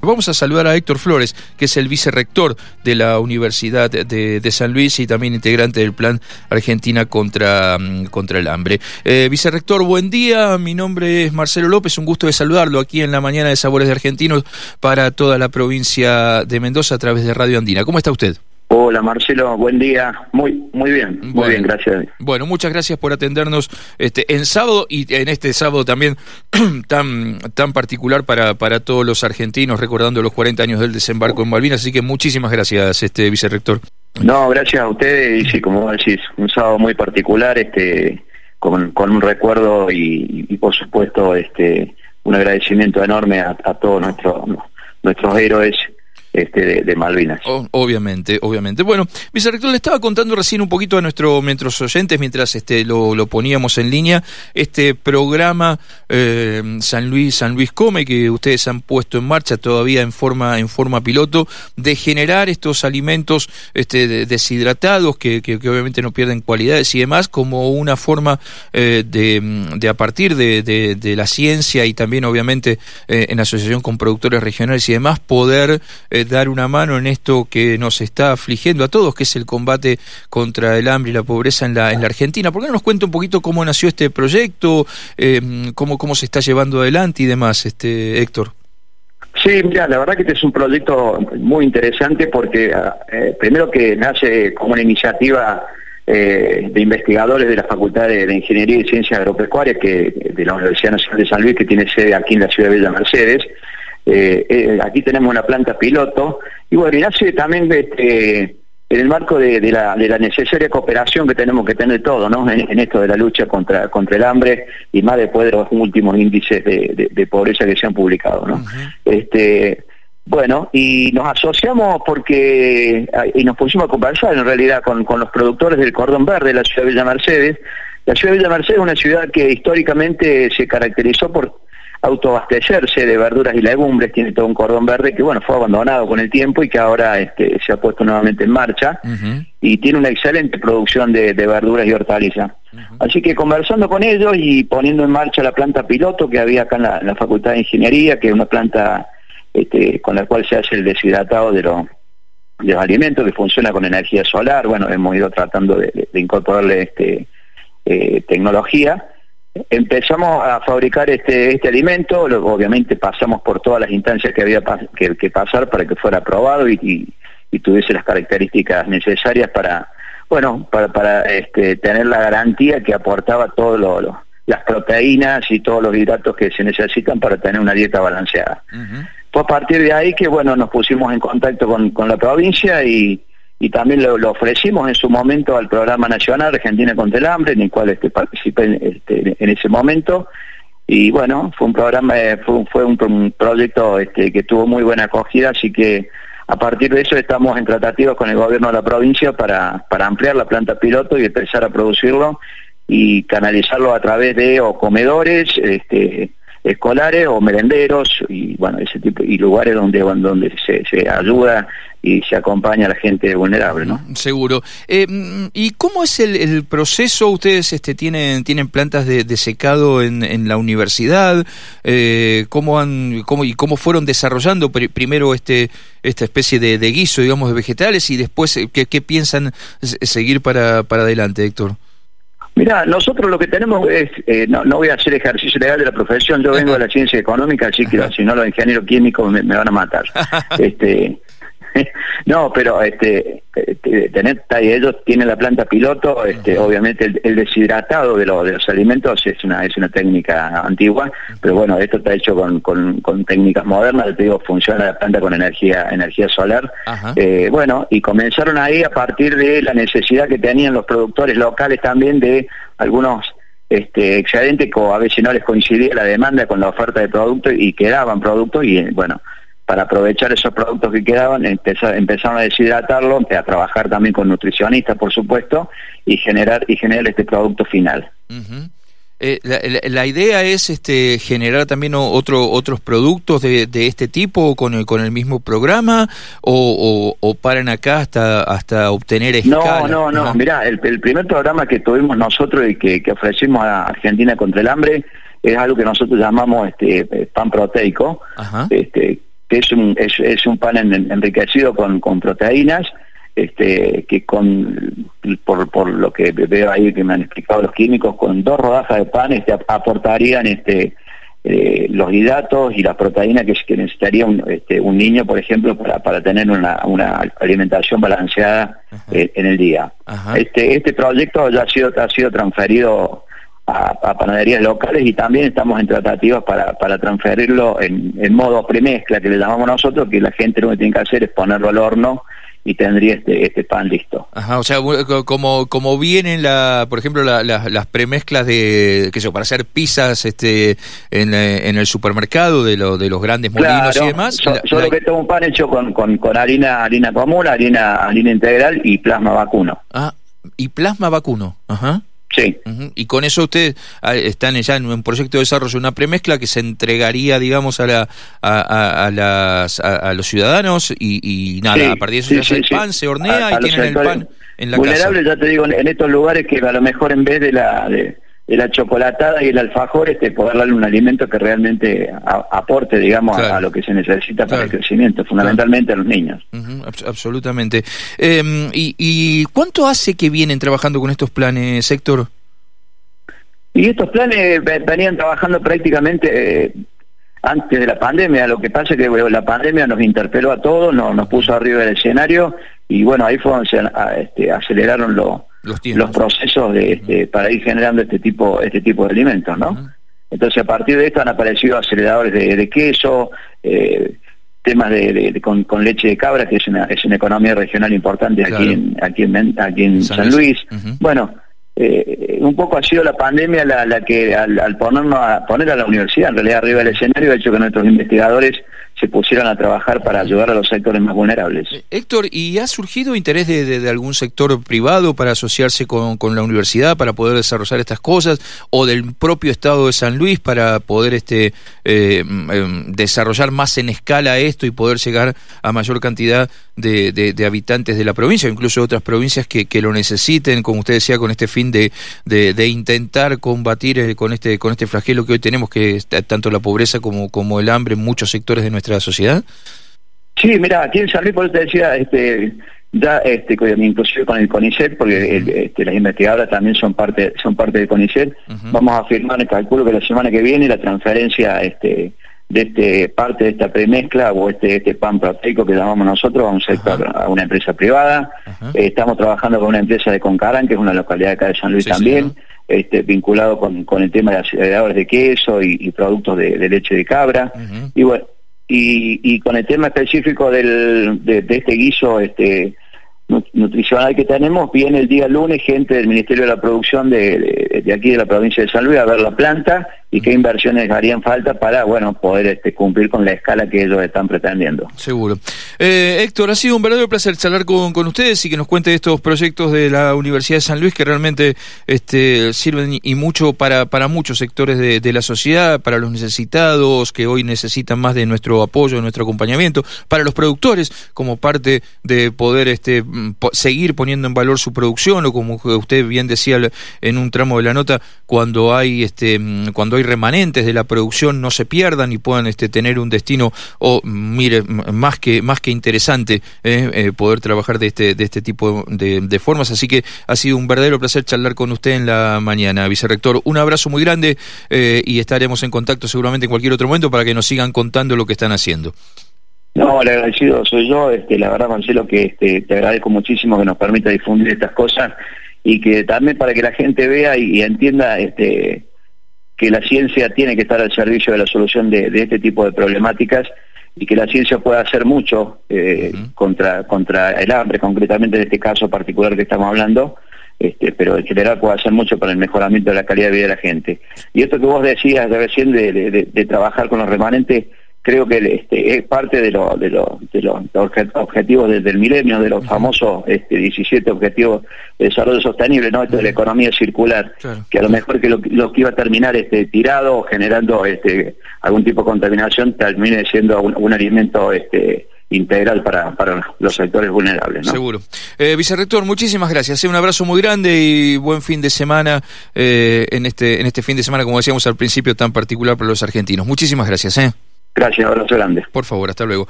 Vamos a saludar a Héctor Flores, que es el vicerrector de la Universidad de, San Luis y también integrante del Plan Argentina contra, mm, contra el Hambre. Eh, vicerrector, buen día. Mi nombre es Marcelo López. Un gusto de saludarlo aquí en la mañana de Sabores de Argentinos para toda la provincia de Mendoza a través de Radio Andina. ¿Cómo está usted? Hola Marcelo, buen día. Muy muy bien, muy bien, gracias. Bueno, muchas gracias por atendernos este en sábado y en este sábado también tan tan particular para para todos los argentinos recordando los 40 años del desembarco en Malvinas, así que muchísimas gracias este vicerrector. No, gracias a ustedes y sí, como decís, un sábado muy particular este con, con un recuerdo y, por supuesto este un agradecimiento enorme a, a todos nuestros nuestros héroes este, de, Malvinas. obviamente, obviamente. Bueno, vicerrector, le estaba contando recién un poquito a nuestro, nuestros oyentes mientras este, lo, lo poníamos en línea, este programa eh, San Luis San Luis Come que ustedes han puesto en marcha todavía en forma en forma piloto de generar estos alimentos este, deshidratados que, que, obviamente no pierden cualidades y demás como una forma eh, de, de, a partir de, de, la ciencia y también obviamente eh, en asociación con productores regionales y demás poder dar una mano en esto que nos está afligiendo a todos, que es el combate contra el hambre y la pobreza en la, en la Argentina. ¿Por qué no nos cuenta un poquito cómo nació este proyecto, eh, cómo, cómo se está llevando adelante y demás, este Héctor? Sí, mira, la verdad que este es un proyecto muy interesante porque ah, eh, primero que nace como una iniciativa eh, de investigadores de la Facultad de, Ingeniería y Ciencias Agropecuarias que de la Universidad Nacional de San Luis que tiene sede aquí en la ciudad de Villa Mercedes eh, eh, aquí tenemos una planta piloto, y bueno, y nace también este, en el marco de, la, necesaria cooperación que tenemos que tener todos, ¿no? En, esto de la lucha contra, contra el hambre y más después de los últimos índices de, pobreza que se han publicado, ¿no? este, bueno, y nos asociamos porque, y nos pusimos a conversar en realidad con, con los productores del cordón verde de la ciudad de Villa Mercedes. La ciudad de Villa Mercedes es una ciudad que históricamente se caracterizó por autoabastecerse de verduras y legumbres, tiene todo un cordón verde que bueno fue abandonado con el tiempo y que ahora este, se ha puesto nuevamente en marcha. Y tiene una excelente producción de, verduras y hortalizas. Así que conversando con ellos y poniendo en marcha la planta piloto que había acá en la, Facultad de Ingeniería, que es una planta este, con la cual se hace el deshidratado de, los de los alimentos, que funciona con energía solar, bueno, hemos ido tratando de, incorporarle este eh, tecnología empezamos a fabricar este, este alimento, obviamente pasamos por todas las instancias que había que, pasar para que fuera aprobado y, tuviese las características necesarias para, bueno, para, para este, tener la garantía que aportaba todas las proteínas y todos los hidratos que se necesitan para tener una dieta balanceada. Fue a partir de ahí que, bueno, nos pusimos en contacto con, con la provincia y y también lo, ofrecimos en su momento al programa nacional Argentina contra el hambre, en el cual este, participé este, en ese momento. Y bueno, fue un programa, eh, fue, proyecto este, que tuvo muy buena acogida, así que a partir de eso estamos en tratativas con el gobierno de la provincia para, para ampliar la planta piloto y empezar a producirlo y canalizarlo a través de comedores, este, escolares o merenderos y bueno ese tipo y lugares donde donde se, se ayuda y se acompaña a la gente vulnerable, ¿no? Seguro. Eh, ¿Y cómo es el, proceso? Ustedes este, tienen tienen plantas de, secado en, en, la universidad. Eh, ¿Cómo han cómo y cómo fueron desarrollando primero este esta especie de, guiso, digamos, de vegetales y después eh, qué, qué piensan seguir para para adelante, Héctor? Mira, nosotros lo que tenemos es, eh, no, no voy a hacer ejercicio legal de la profesión, yo vengo de la ciencia económica, así que si no los ingenieros químicos me, me van a matar. este no, pero este, tener, ellos tienen la planta piloto, este, obviamente el, deshidratado de, de los alimentos es una es una técnica antigua, pero bueno, esto está hecho con, con, técnicas modernas, te digo, funciona la planta con energía energía solar. Eh, bueno, y comenzaron ahí a partir de la necesidad que tenían los productores locales también de algunos este, excedentes que a veces no les coincidía la demanda con la oferta de productos y quedaban productos y bueno, para aprovechar esos productos que quedaban, empezaron a deshidratarlo, a trabajar también con nutricionistas, por supuesto, y generar y generar este producto final. Eh, la, idea es este, generar también otro, otros productos de, de, este tipo con el, con el mismo programa o, o, paran acá hasta hasta obtener escala. No, no, no. Mirá, el, primer programa que tuvimos nosotros y que, que ofrecimos a Argentina contra el hambre es algo que nosotros llamamos este pan proteico, este que es un, es, un pan enriquecido con, con proteínas, este, que con por, por lo que veo ahí que me han explicado los químicos, con dos rodajas de pan este, aportarían este, eh, los hidratos y las proteínas que, que necesitaría un, este, un niño, por ejemplo, para, para tener una, una alimentación balanceada eh, en el día. Este, este proyecto ya ha sido, ha sido transferido a, panaderías locales y también estamos en tratativas para, para transferirlo en, en modo premezcla, que le llamamos nosotros, que la gente lo que tiene que hacer es ponerlo al horno y tendría este, este pan listo. Ajá, o sea, como, como vienen, la, por ejemplo, las premezclas de, qué sé para hacer pizzas este, en, en el supermercado de, lo, de los grandes molinos y demás. Yo, lo que tengo un pan hecho con, con, con, harina harina común, harina, harina integral y plasma vacuno. Ah, y plasma vacuno, ajá. Sí. Y con eso ustedes ah, están ya en un proyecto de desarrollo, una premezcla que se entregaría, digamos, a, la, a, las, a, los ciudadanos y, nada, a partir de eso se el pan, se hornea y tienen el pan en la vulnerables, ya te digo, en estos lugares que a lo mejor en vez de la... De, la chocolatada y el alfajor, este, poder darle un alimento que realmente aporte, digamos, a, lo que se necesita para el crecimiento, fundamentalmente a los niños. absolutamente. Em, y, ¿Y cuánto hace que vienen trabajando con estos planes, Héctor? Y estos planes venían trabajando prácticamente eh, antes de la pandemia. Lo que pasa es que la pandemia nos interpeló a todos, nos, nos puso arriba del escenario y bueno, ahí fue donde se este, aceleraron los los, procesos de, este, para ir generando este tipo este tipo de alimentos, ¿no? Entonces a partir de esto han aparecido aceleradores de, queso, eh, temas de, con, leche de cabra que es una es una economía regional importante aquí en aquí en aquí en San, Luis. Bueno, eh, un poco ha sido la pandemia la, la que al, al ponernos a poner a la universidad en realidad arriba del escenario ha hecho que nuestros investigadores se pusieron a trabajar para ayudar a los sectores más vulnerables. Eh, Héctor, ¿y ha surgido interés de, algún sector privado para asociarse con, la universidad para poder desarrollar estas cosas o del propio Estado de San Luis para poder este eh, mm, em, desarrollar más en escala esto y poder llegar a mayor cantidad de, habitantes de la provincia, incluso otras provincias que, lo necesiten, como usted decía, con este fin de, de, intentar combatir eh, con este con este flagelo que hoy tenemos, que es tanto la pobreza como, como el hambre en muchos sectores de nuestra la sociedad? Sí, mira, aquí en San Luis, por eso te decía, este, ya este, inclusive con el CONICET, porque este, las investigadoras también son parte son parte del CONICET, vamos a firmar, calculo que la semana que viene, la transferencia este, de este parte de esta premezcla o este este pan proteico que llamamos nosotros a un sector, a una empresa privada. Eh, estamos trabajando con una empresa de Concarán, que es una localidad acá de San Luis también, este, vinculado con, con el tema de aceleradores de queso y, productos de, leche de cabra. Y bueno, y, con el tema específico del, de, de este guiso este nutricional que tenemos, viene el día lunes gente del Ministerio de la Producción de, de, aquí de la provincia de San Luis a ver la planta y qué inversiones harían falta para bueno poder este, cumplir con la escala que ellos están pretendiendo. Seguro. Eh, Héctor, ha sido un verdadero placer charlar con, con ustedes y que nos cuente estos proyectos de la Universidad de San Luis que realmente este, sirven y mucho para, para muchos sectores de, de la sociedad, para los necesitados que hoy necesitan más de nuestro apoyo, nuestro acompañamiento, para los productores como parte de poder este, seguir poniendo en valor su producción o como usted bien decía en un tramo de la nota, cuando hay este cuando hay remanentes de la producción no se pierdan y puedan este tener un destino o mire más que más que interesante eh, eh, poder trabajar de este de este tipo de, formas, así que ha sido un verdadero placer charlar con usted en la mañana, vicerrector. Un abrazo muy grande eh, y estaremos en contacto seguramente en cualquier otro momento para que nos sigan contando lo que están haciendo. No, el agradecido soy yo, este, la verdad Marcelo que este, te agradezco muchísimo que nos permita difundir estas cosas y que también para que la gente vea y, entienda este, que la ciencia tiene que estar al servicio de la solución de, este tipo de problemáticas y que la ciencia puede hacer mucho eh, contra, contra el hambre, concretamente en este caso particular que estamos hablando, este, pero en general puede hacer mucho para el mejoramiento de la calidad de vida de la gente. Y esto que vos decías de recién de trabajar con los remanentes, creo que este, es parte de, lo, de, lo, de los objetivos del milenio, de los famosos este, 17 objetivos de desarrollo sostenible, ¿no? Esto de la economía circular, que a lo mejor que lo, que iba a terminar este, tirado o generando este, algún tipo de contaminación termine siendo un, alimento este, integral para, para los sectores vulnerables. ¿no? Seguro. Eh, vicerrector, muchísimas gracias. Un abrazo muy grande y buen fin de semana eh, en, este, en este fin de semana, como decíamos al principio, tan particular para los argentinos. Muchísimas gracias. ¿eh? Gracias, abrazo grande. Por favor, hasta luego.